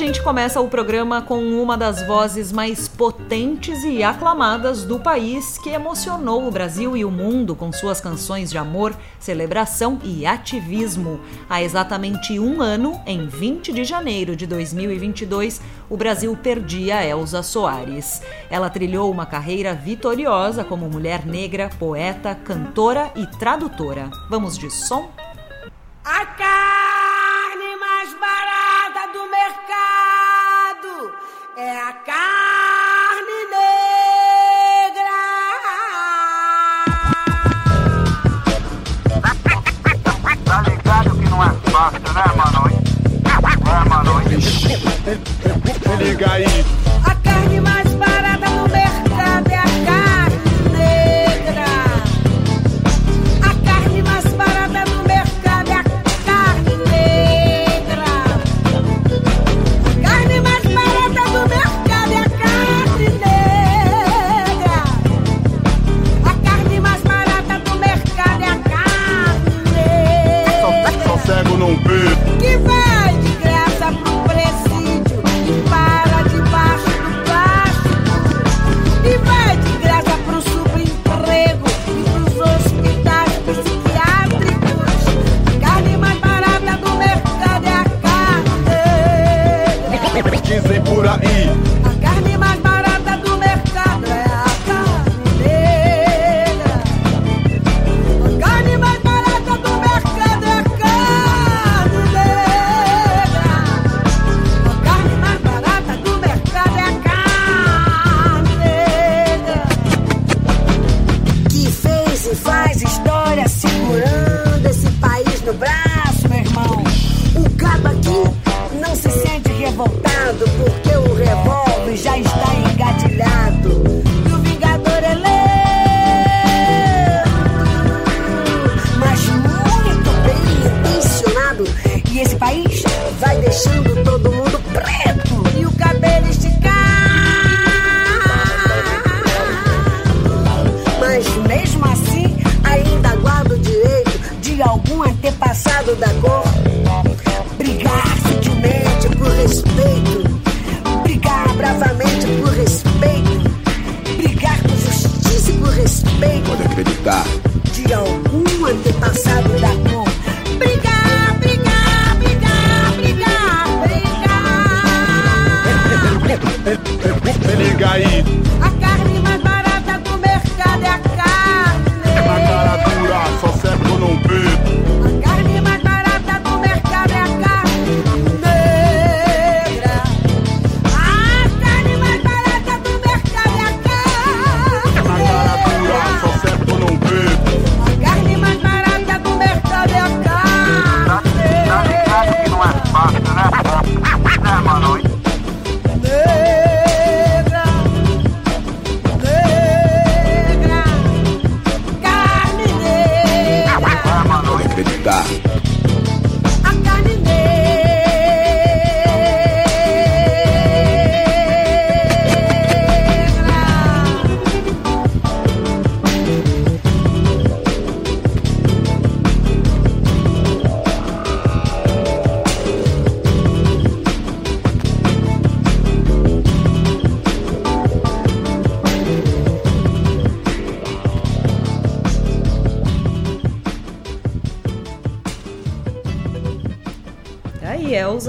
Gente começa o programa com uma das vozes mais potentes e aclamadas do país que emocionou o Brasil e o mundo com suas canções de amor, celebração e ativismo. Há exatamente um ano, em 20 de janeiro de 2022, o Brasil perdia Elza Soares. Ela trilhou uma carreira vitoriosa como mulher negra, poeta, cantora e tradutora. Vamos de som? A é a carne negra. Tá ligado que não é fácil, né, mano? É, mano. Liga aí. A carne mais respeito Pode acreditar. de algum antepassado da cor. Brigar, brigar, brigar, brigar, brigar. Liga aí. A carne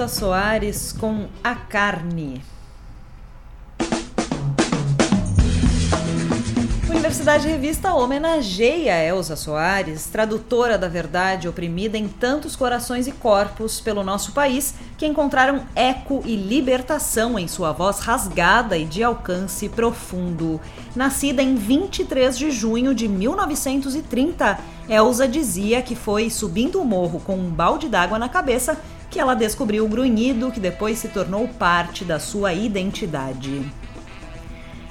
Elza Soares com A Carne. Universidade Revista homenageia Elza Soares, tradutora da verdade oprimida em tantos corações e corpos pelo nosso país, que encontraram eco e libertação em sua voz rasgada e de alcance profundo. Nascida em 23 de junho de 1930, Elza dizia que foi subindo o morro com um balde d'água na cabeça que ela descobriu o grunhido que depois se tornou parte da sua identidade.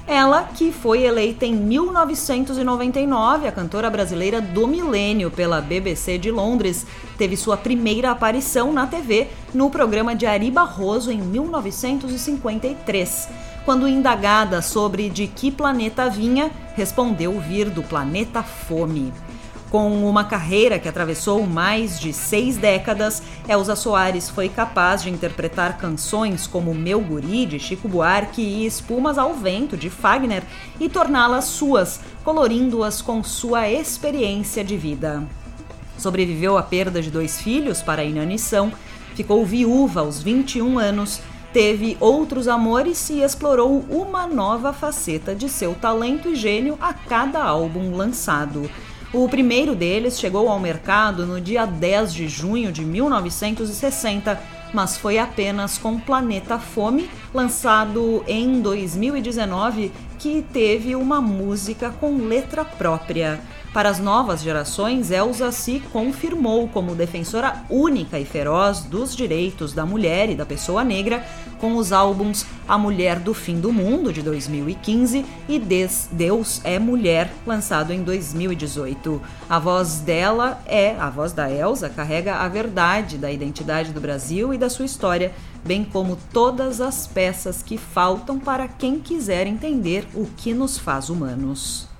Ela que foi eleita em 1999 a cantora brasileira do milênio pela BBC de Londres, teve sua primeira aparição na TV no programa de Ari Barroso em 1953. Quando indagada sobre de que planeta vinha, respondeu vir do planeta Fome. Com uma carreira que atravessou mais de seis décadas, Elza Soares foi capaz de interpretar canções como Meu Guri, de Chico Buarque, e Espumas ao Vento, de Fagner, e torná-las suas, colorindo-as com sua experiência de vida. Sobreviveu à perda de dois filhos para a inanição, ficou viúva aos 21 anos, teve outros amores e explorou uma nova faceta de seu talento e gênio a cada álbum lançado. O primeiro deles chegou ao mercado no dia 10 de junho de 1960, mas foi apenas com Planeta Fome, lançado em 2019, que teve uma música com letra própria. Para as novas gerações, Elsa se confirmou como defensora única e feroz dos direitos da mulher e da pessoa negra, com os álbuns A Mulher do Fim do Mundo, de 2015, e Des Deus é Mulher, lançado em 2018. A voz dela é, a voz da Elsa, carrega a verdade da identidade do Brasil e da sua história, bem como todas as peças que faltam para quem quiser entender o que nos faz humanos.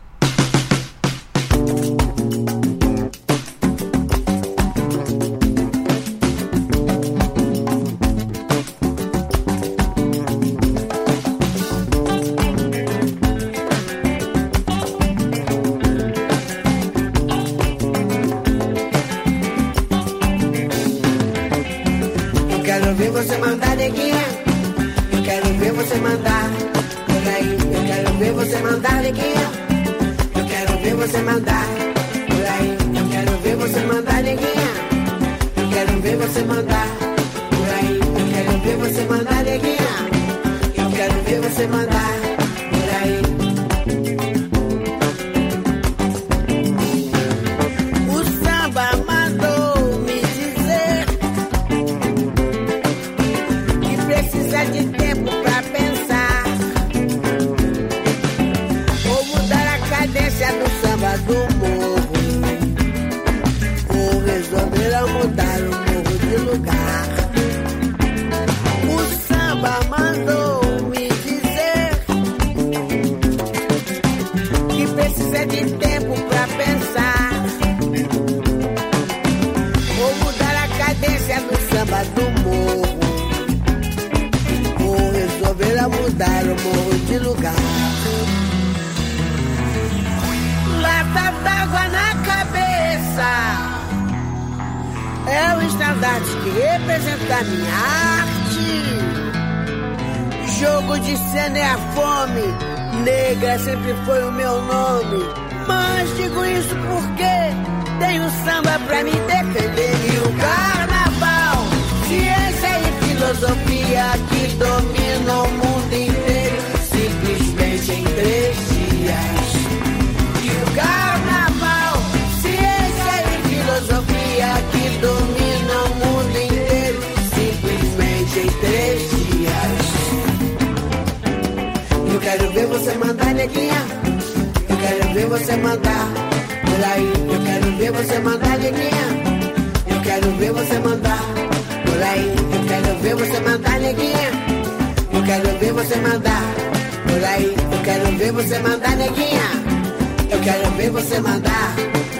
Resolver a mudar o morro de lugar. Lata d'água na cabeça. É o estandarte que representa minha arte. Jogo de cena é a fome. Negra sempre foi o meu nome. Mas digo isso porque tenho samba pra me defender. E o carnaval, filosofia que dominam o mundo inteiro. Simplesmente em três dias. E o carnaval, ciência e filosofia que dominam o mundo inteiro. Simplesmente em três dias. Eu quero ver você mandar, neguinha. Eu quero ver você mandar. Por aí, eu quero ver você mandar, neguinha. Eu quero ver você mandar. Aí, eu quero ver você mandar, neguinha. Eu quero ver você mandar. Por aí, eu quero ver você mandar, neguinha. Eu quero ver você mandar.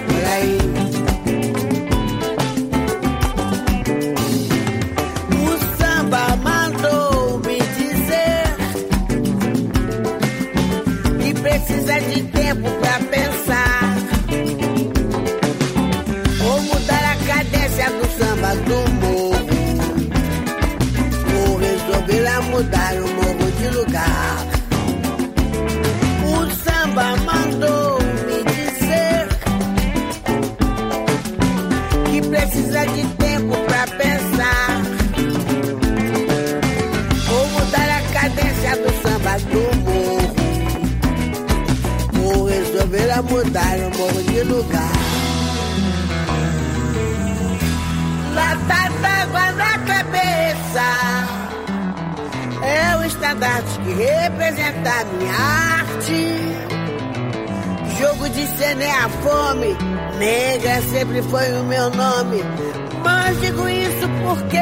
Por aí. O samba mandou me dizer que precisa de tempo mudar o morro de lugar. O samba mandou me dizer que precisa de tempo pra pensar. Vou mudar a cadência do samba do morro. Vou resolver a mudar o morro de lugar. Lata d'água na cabeça estandartes que representar minha arte. Jogo de cena é a fome, negra sempre foi o meu nome. Mas digo isso porque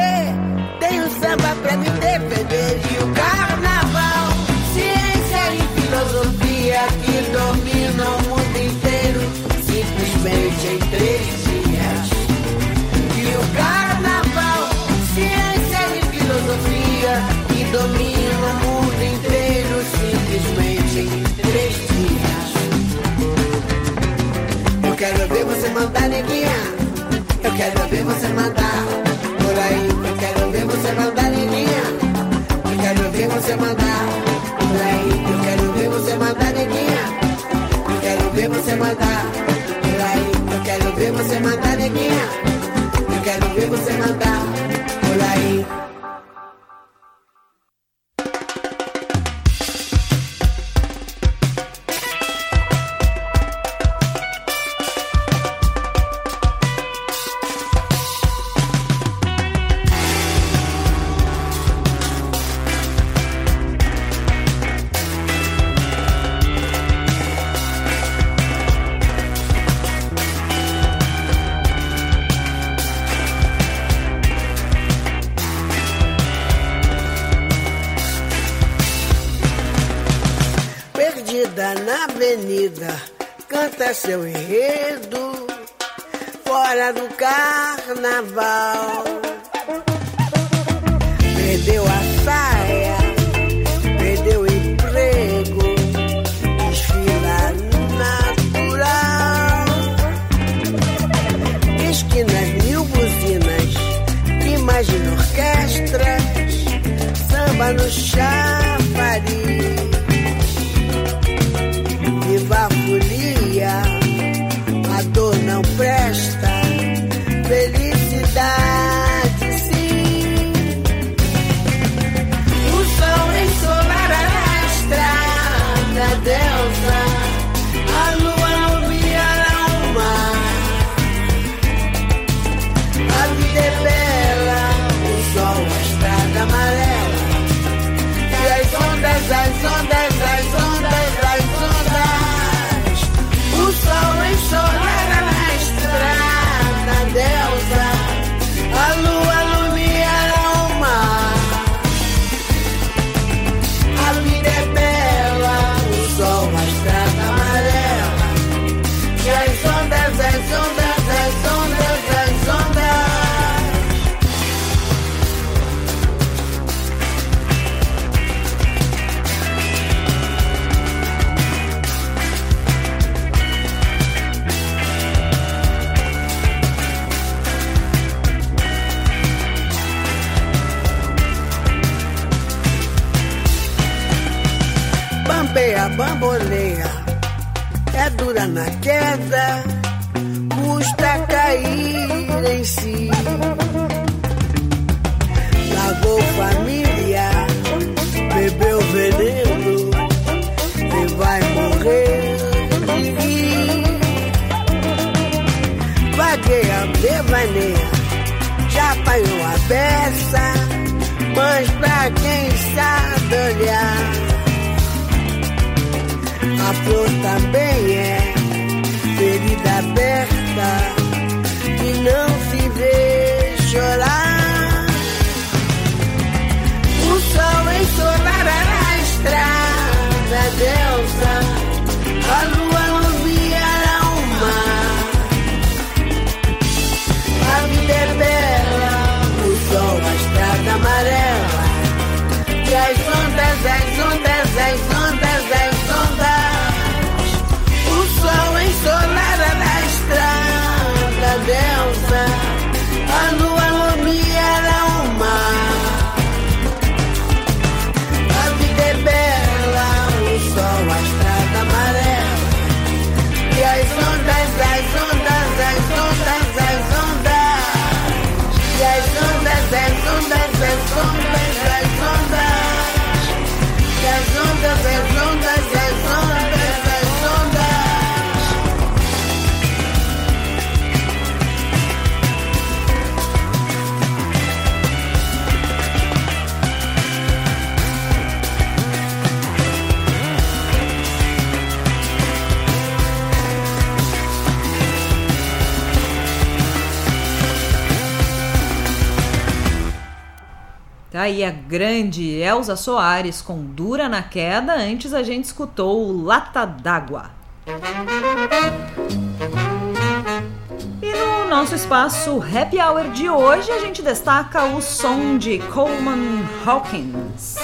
tenho samba pra me defender e o carnaval, ciência e filosofia que dominam o mundo inteiro. Simplesmente em três mandar, neguinha. Eu quero ver você mandar. Por aí, eu quero ver você mandar, neguinha. Eu quero ver você mandar. Por aí, eu quero ver você mandar, neguinha. Eu quero ver você mandar. É seu enredo fora do carnaval. Perdeu a saia, perdeu o emprego, desfila natural. Esquinas mil buzinas, imagina orquestras, samba no chafariz. Aí a grande Elza Soares com Dura na Queda. Antes a gente escutou Lata d'Água. E no nosso espaço Happy Hour de hoje a gente destaca o som de Coleman Hawkins.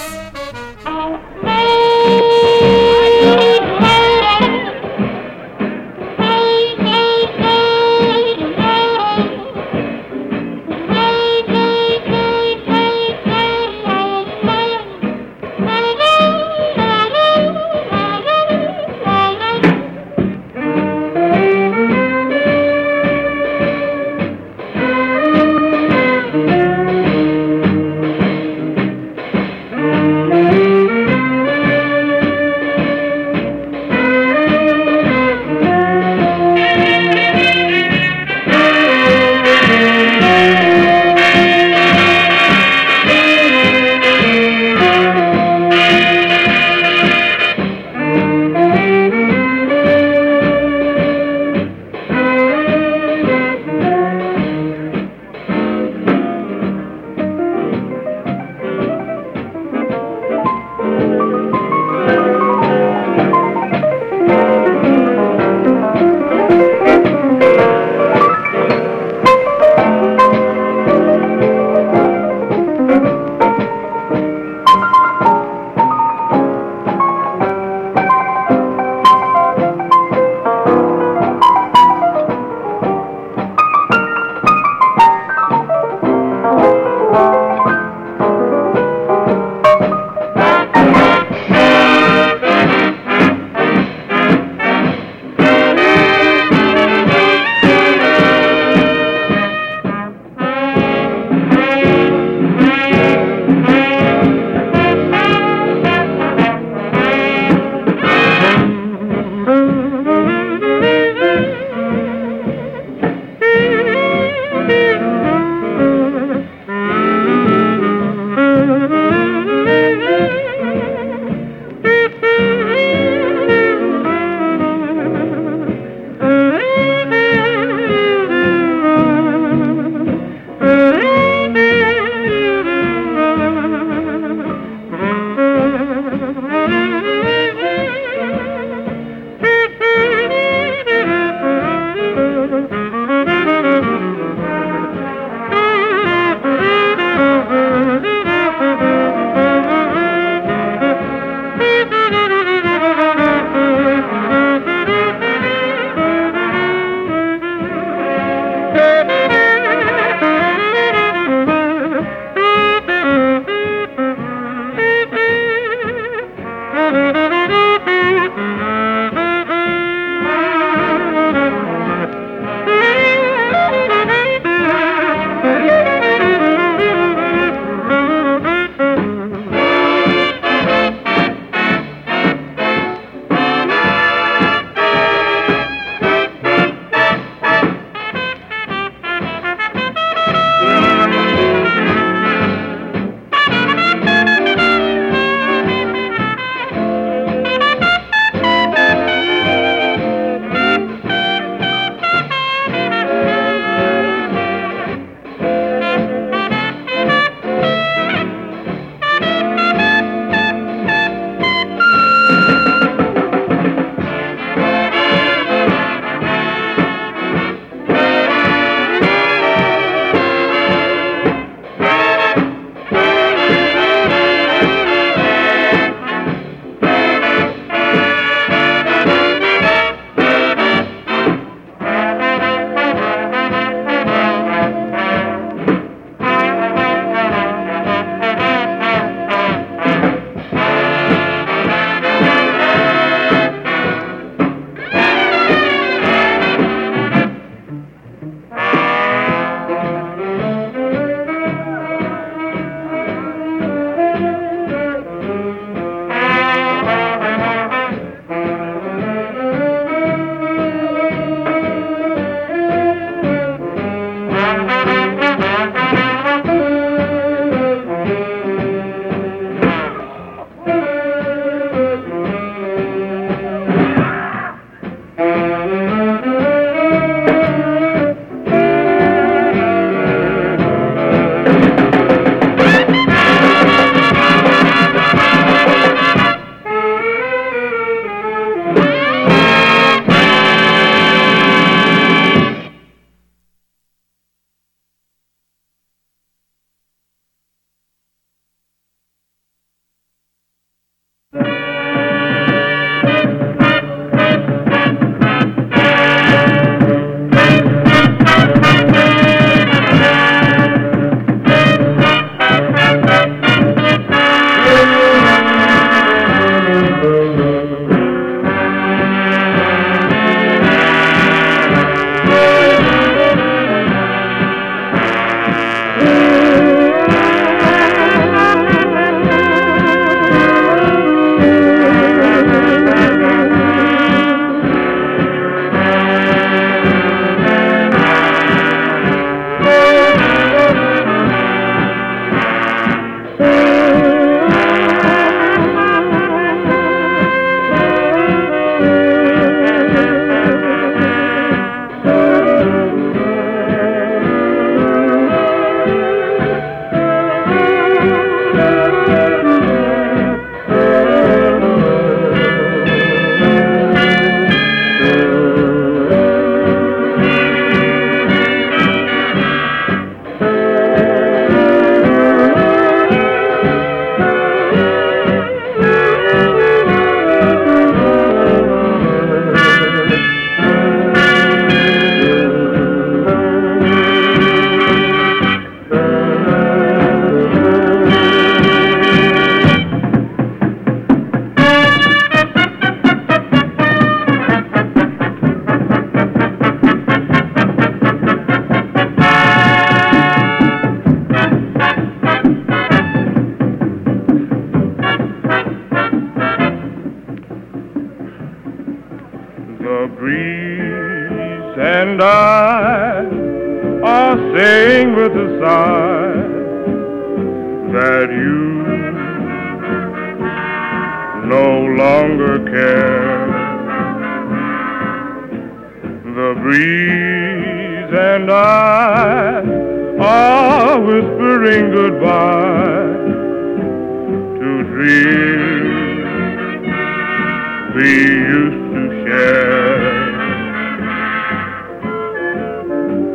We used to share.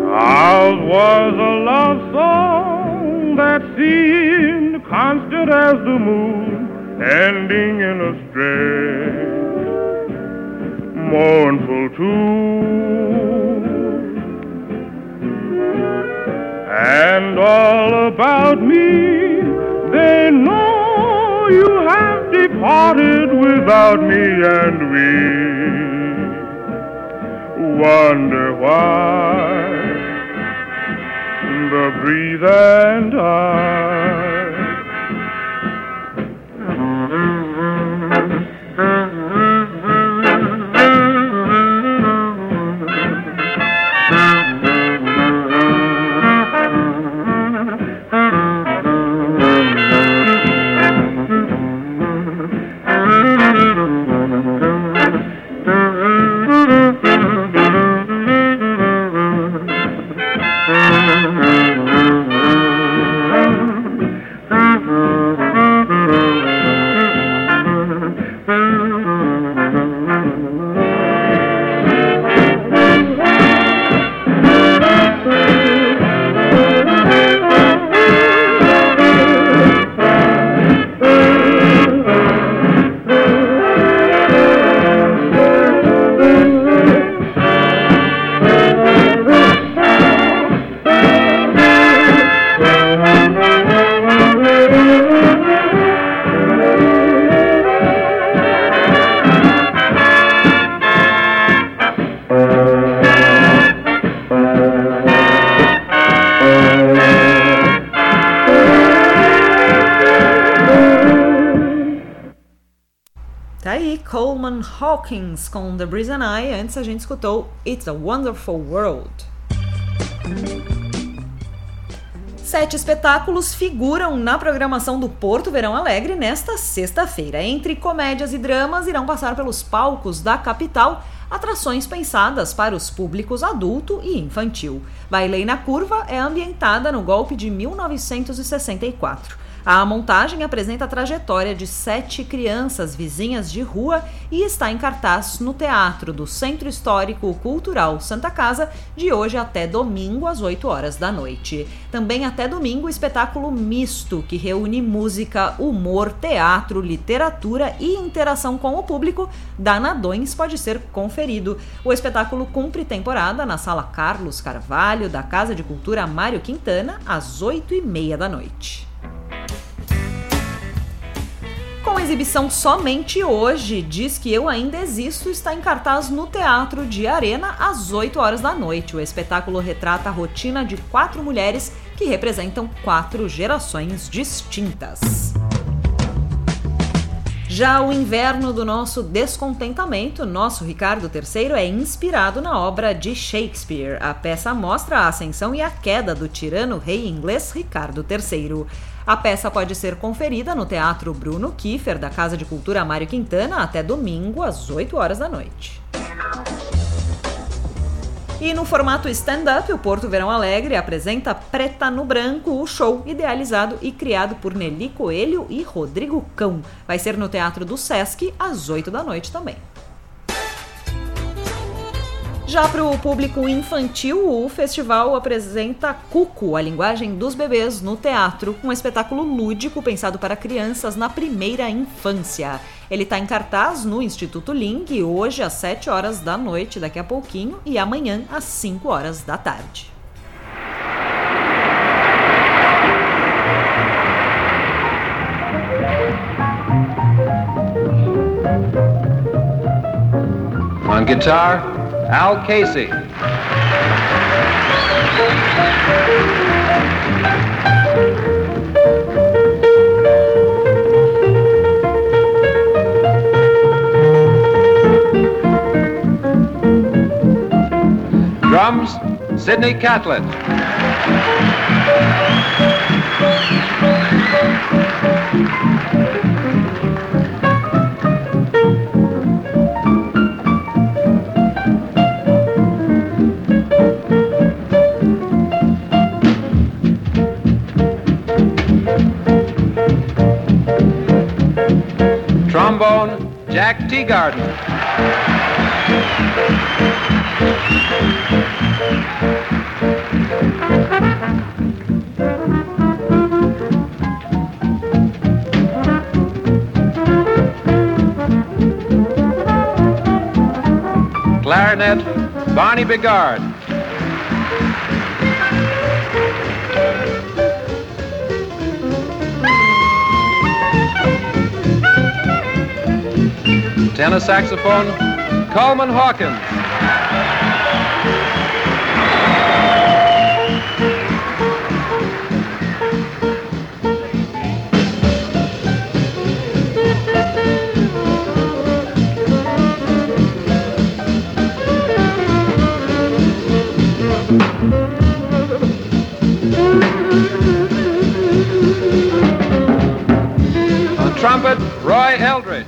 Ours was a love song that seemed constant as the moon, ending in a strange, mournful tune. And all about me, they know you have departed without me, and we. Wonder why the breeze and Tá Hawkins com The Breeze and I. Antes a gente escutou It's a Wonderful World. Sete espetáculos figuram na programação do Porto Verão Alegre nesta sexta-feira. Entre comédias e dramas, irão passar pelos palcos da capital atrações pensadas para os públicos adulto e infantil. Bailei na Curva é ambientada no golpe de 1964. A montagem apresenta a trajetória de sete crianças vizinhas de rua e está em cartaz no Teatro do Centro Histórico Cultural Santa Casa de hoje até domingo às 8 horas da noite. Também até domingo, o espetáculo misto que reúne música, humor, teatro, literatura e interação com o público da Nadões pode ser conferido. O espetáculo cumpre temporada na Sala Carlos Carvalho da Casa de Cultura Mário Quintana às 8 e meia da noite. Com exibição somente hoje, Diz que Eu Ainda Existo está em cartaz no Teatro de Arena às 8 horas da noite. O espetáculo retrata a rotina de quatro mulheres que representam quatro gerações distintas. Já o inverno do nosso descontentamento, nosso Ricardo III é inspirado na obra de Shakespeare. A peça mostra a ascensão e a queda do tirano rei inglês Ricardo III. A peça pode ser conferida no Teatro Bruno Kiefer, da Casa de Cultura Mário Quintana, até domingo, às 8 horas da noite. E no formato stand-up, o Porto Verão Alegre apresenta Preta no Branco, o show idealizado e criado por Nelly Coelho e Rodrigo Cão. Vai ser no Teatro do Sesc, às 8 da noite também. Já para o público infantil, o festival apresenta Cuco, a linguagem dos bebês no teatro, um espetáculo lúdico pensado para crianças na primeira infância. Ele está em cartaz no Instituto Ling hoje às 7 horas da noite, daqui a pouquinho, e amanhã às 5 horas da tarde. On guitar, Al Casey. Sidney Catlett. Trombone, Jack Teagarden. Clarinet, Barney Bigard. Tenor saxophone, Coleman Hawkins. Trumpet, Roy Eldridge.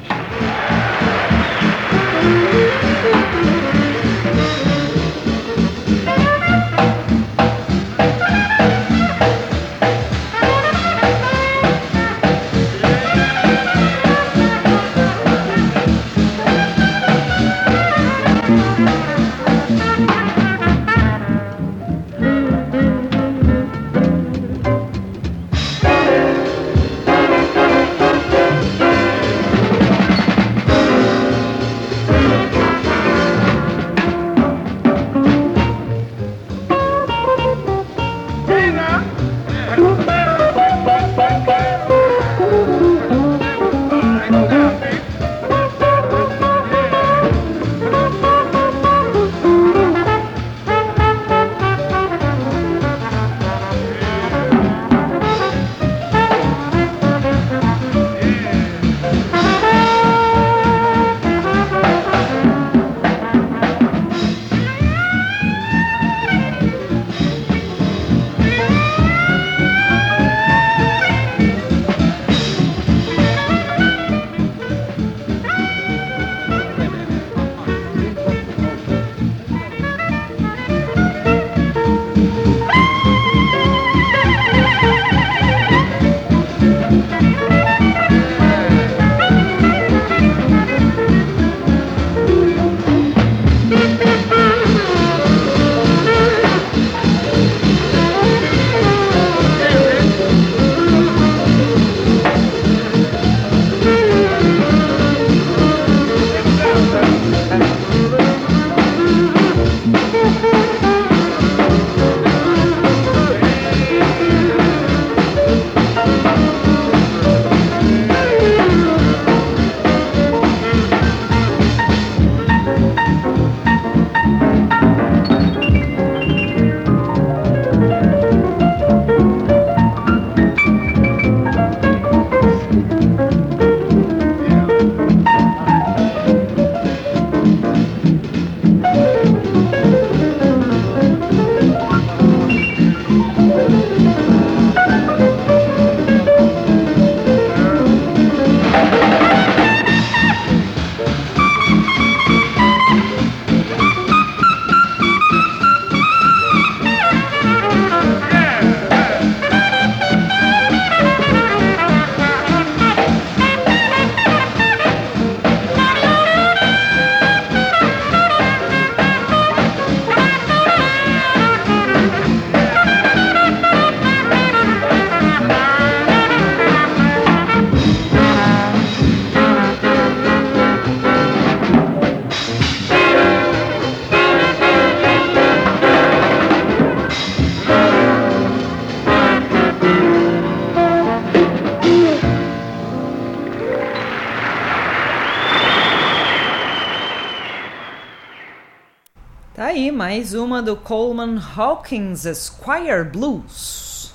Mais uma do Coleman Hawkins Squire Blues.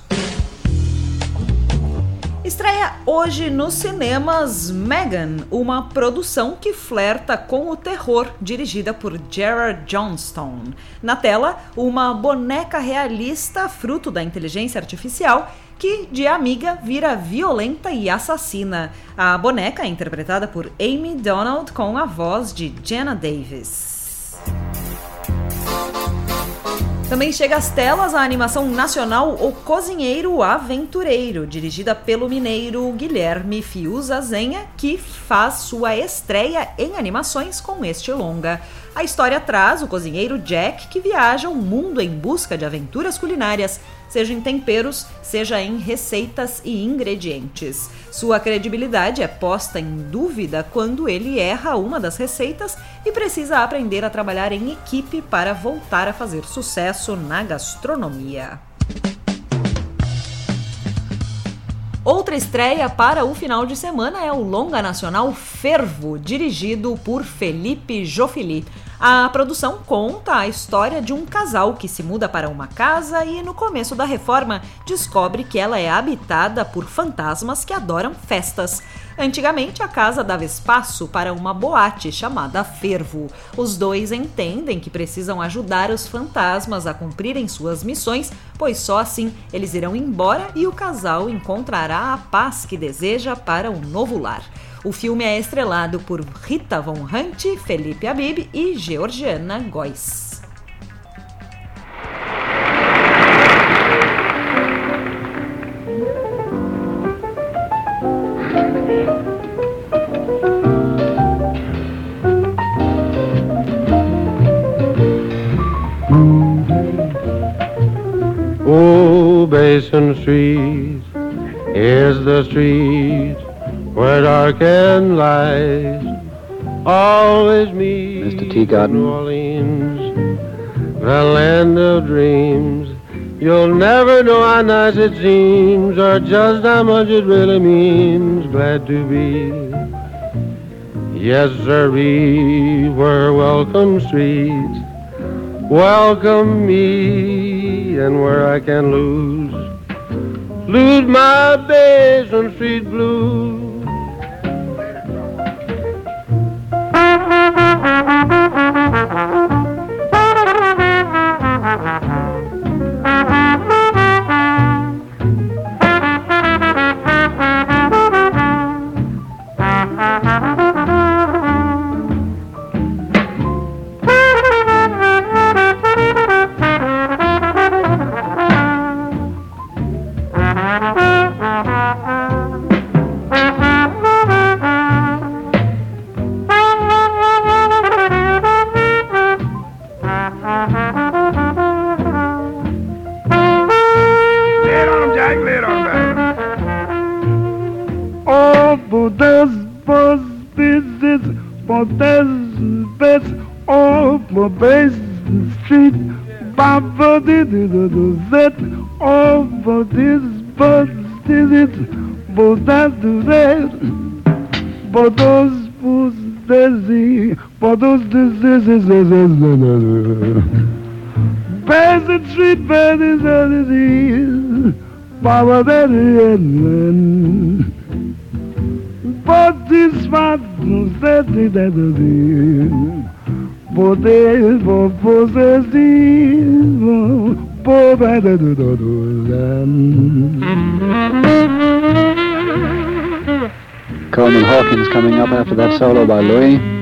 Estreia hoje nos cinemas Megan, uma produção que flerta com o terror, dirigida por Gerard Johnstone. Na tela, uma boneca realista, fruto da inteligência artificial, que de amiga vira violenta e assassina. A boneca é interpretada por Amy Donald com a voz de Jenna Davis. Também chega às telas a animação nacional O Cozinheiro Aventureiro, dirigida pelo mineiro Guilherme Fiuza Zenha, que faz sua estreia em animações com este longa. A história traz o cozinheiro Jack que viaja o mundo em busca de aventuras culinárias, seja em temperos, seja em receitas e ingredientes. Sua credibilidade é posta em dúvida quando ele erra uma das receitas e precisa aprender a trabalhar em equipe para voltar a fazer sucesso na gastronomia. Outra estreia para o final de semana é o longa nacional Fervo, dirigido por Felipe Jofili. A produção conta a história de um casal que se muda para uma casa e, no começo da reforma, descobre que ela é habitada por fantasmas que adoram festas. Antigamente, a casa dava espaço para uma boate chamada Fervo. Os dois entendem que precisam ajudar os fantasmas a cumprirem suas missões, pois só assim eles irão embora e o casal encontrará a paz que deseja para um novo lar. O filme é estrelado por Rita Von Hunt, Felipe Abib e Georgiana Góes. Basin Street is the street where dark and light always meet. Mr. Teagarden. New Orleans, the land of dreams. You'll never know how nice it seems or just how much it really means. Glad to be. Yes, sirree, where welcome streets welcome me and where I can lose lose my Basin Street blues. Basin Street, Basin Street, Baba Daddy But this man said that Poder for possessivo, pobre do do do Coleman Hawkins coming up after that solo by Louis.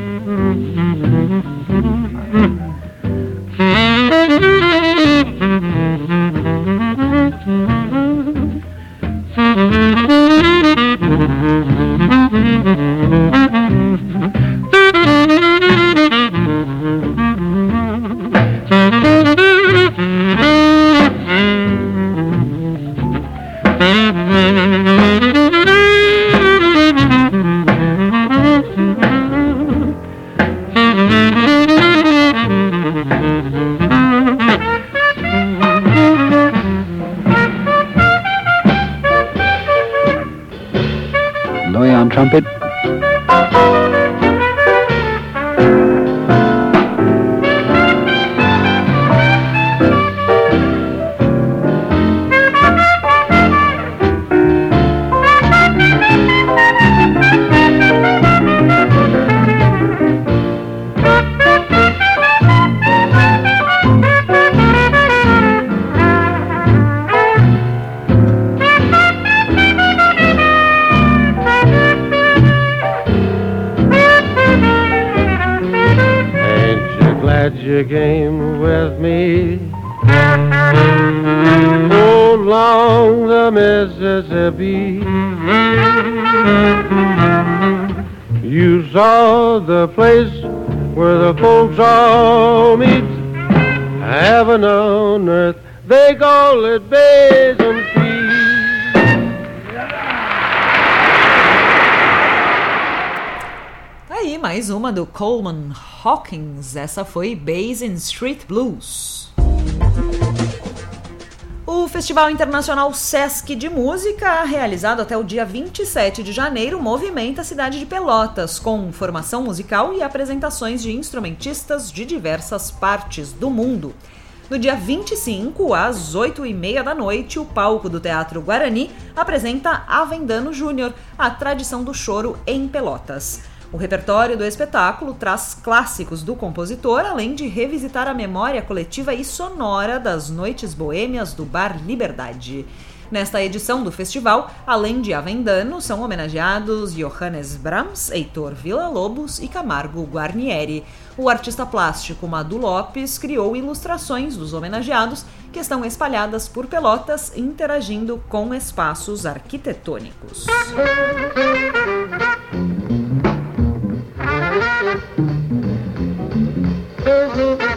You came with me. Along the Mississippi, you saw the place where the folks all meet. Heaven on earth, they call it Basin Aí, mais uma do Coleman Hawkins. Essa foi Basin Street Blues. O Festival Internacional Sesc de Música, realizado até o dia 27 de janeiro, movimenta a cidade de Pelotas, com formação musical e apresentações de instrumentistas de diversas partes do mundo. No dia 25, às 8h30 da noite, o palco do Teatro Guarani apresenta Avendano Júnior, a tradição do choro em Pelotas. O repertório do espetáculo traz clássicos do compositor, além de revisitar a memória coletiva e sonora das noites boêmias do Bar Liberdade. Nesta edição do festival, além de Avendano, são homenageados Johannes Brahms, Heitor Villa-Lobos e Camargo Guarnieri. O artista plástico Madu Lopes criou ilustrações dos homenageados que estão espalhadas por Pelotas, interagindo com espaços arquitetônicos. Música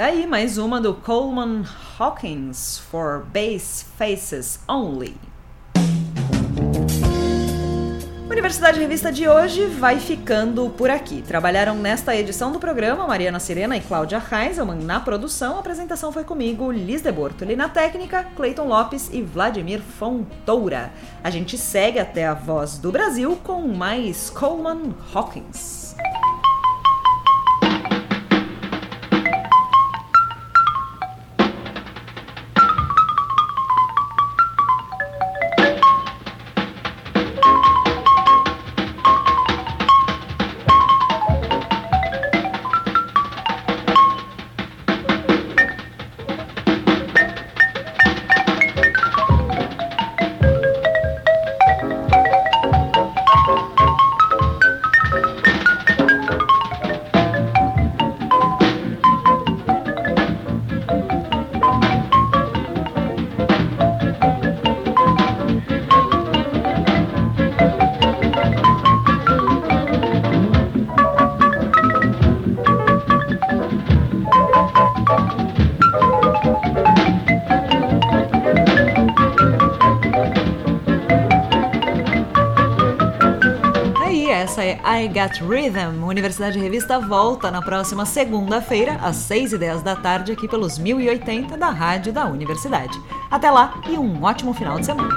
aí mais uma do Coleman Hawkins for Bass Faces Only. Universidade Revista de hoje vai ficando por aqui. Trabalharam nesta edição do programa Mariana Sirena e Cláudia Heiselman na produção. A apresentação foi comigo, Liz de Bortoli na técnica, Cleiton Lopes e Vladimir Fontoura. A gente segue até a Voz do Brasil com mais Coleman Hawkins. I Got Rhythm. Universidade Revista volta na próxima segunda-feira, às 6 e 10 da tarde, aqui pelos 1080 da Rádio da Universidade. Até lá e um ótimo final de semana.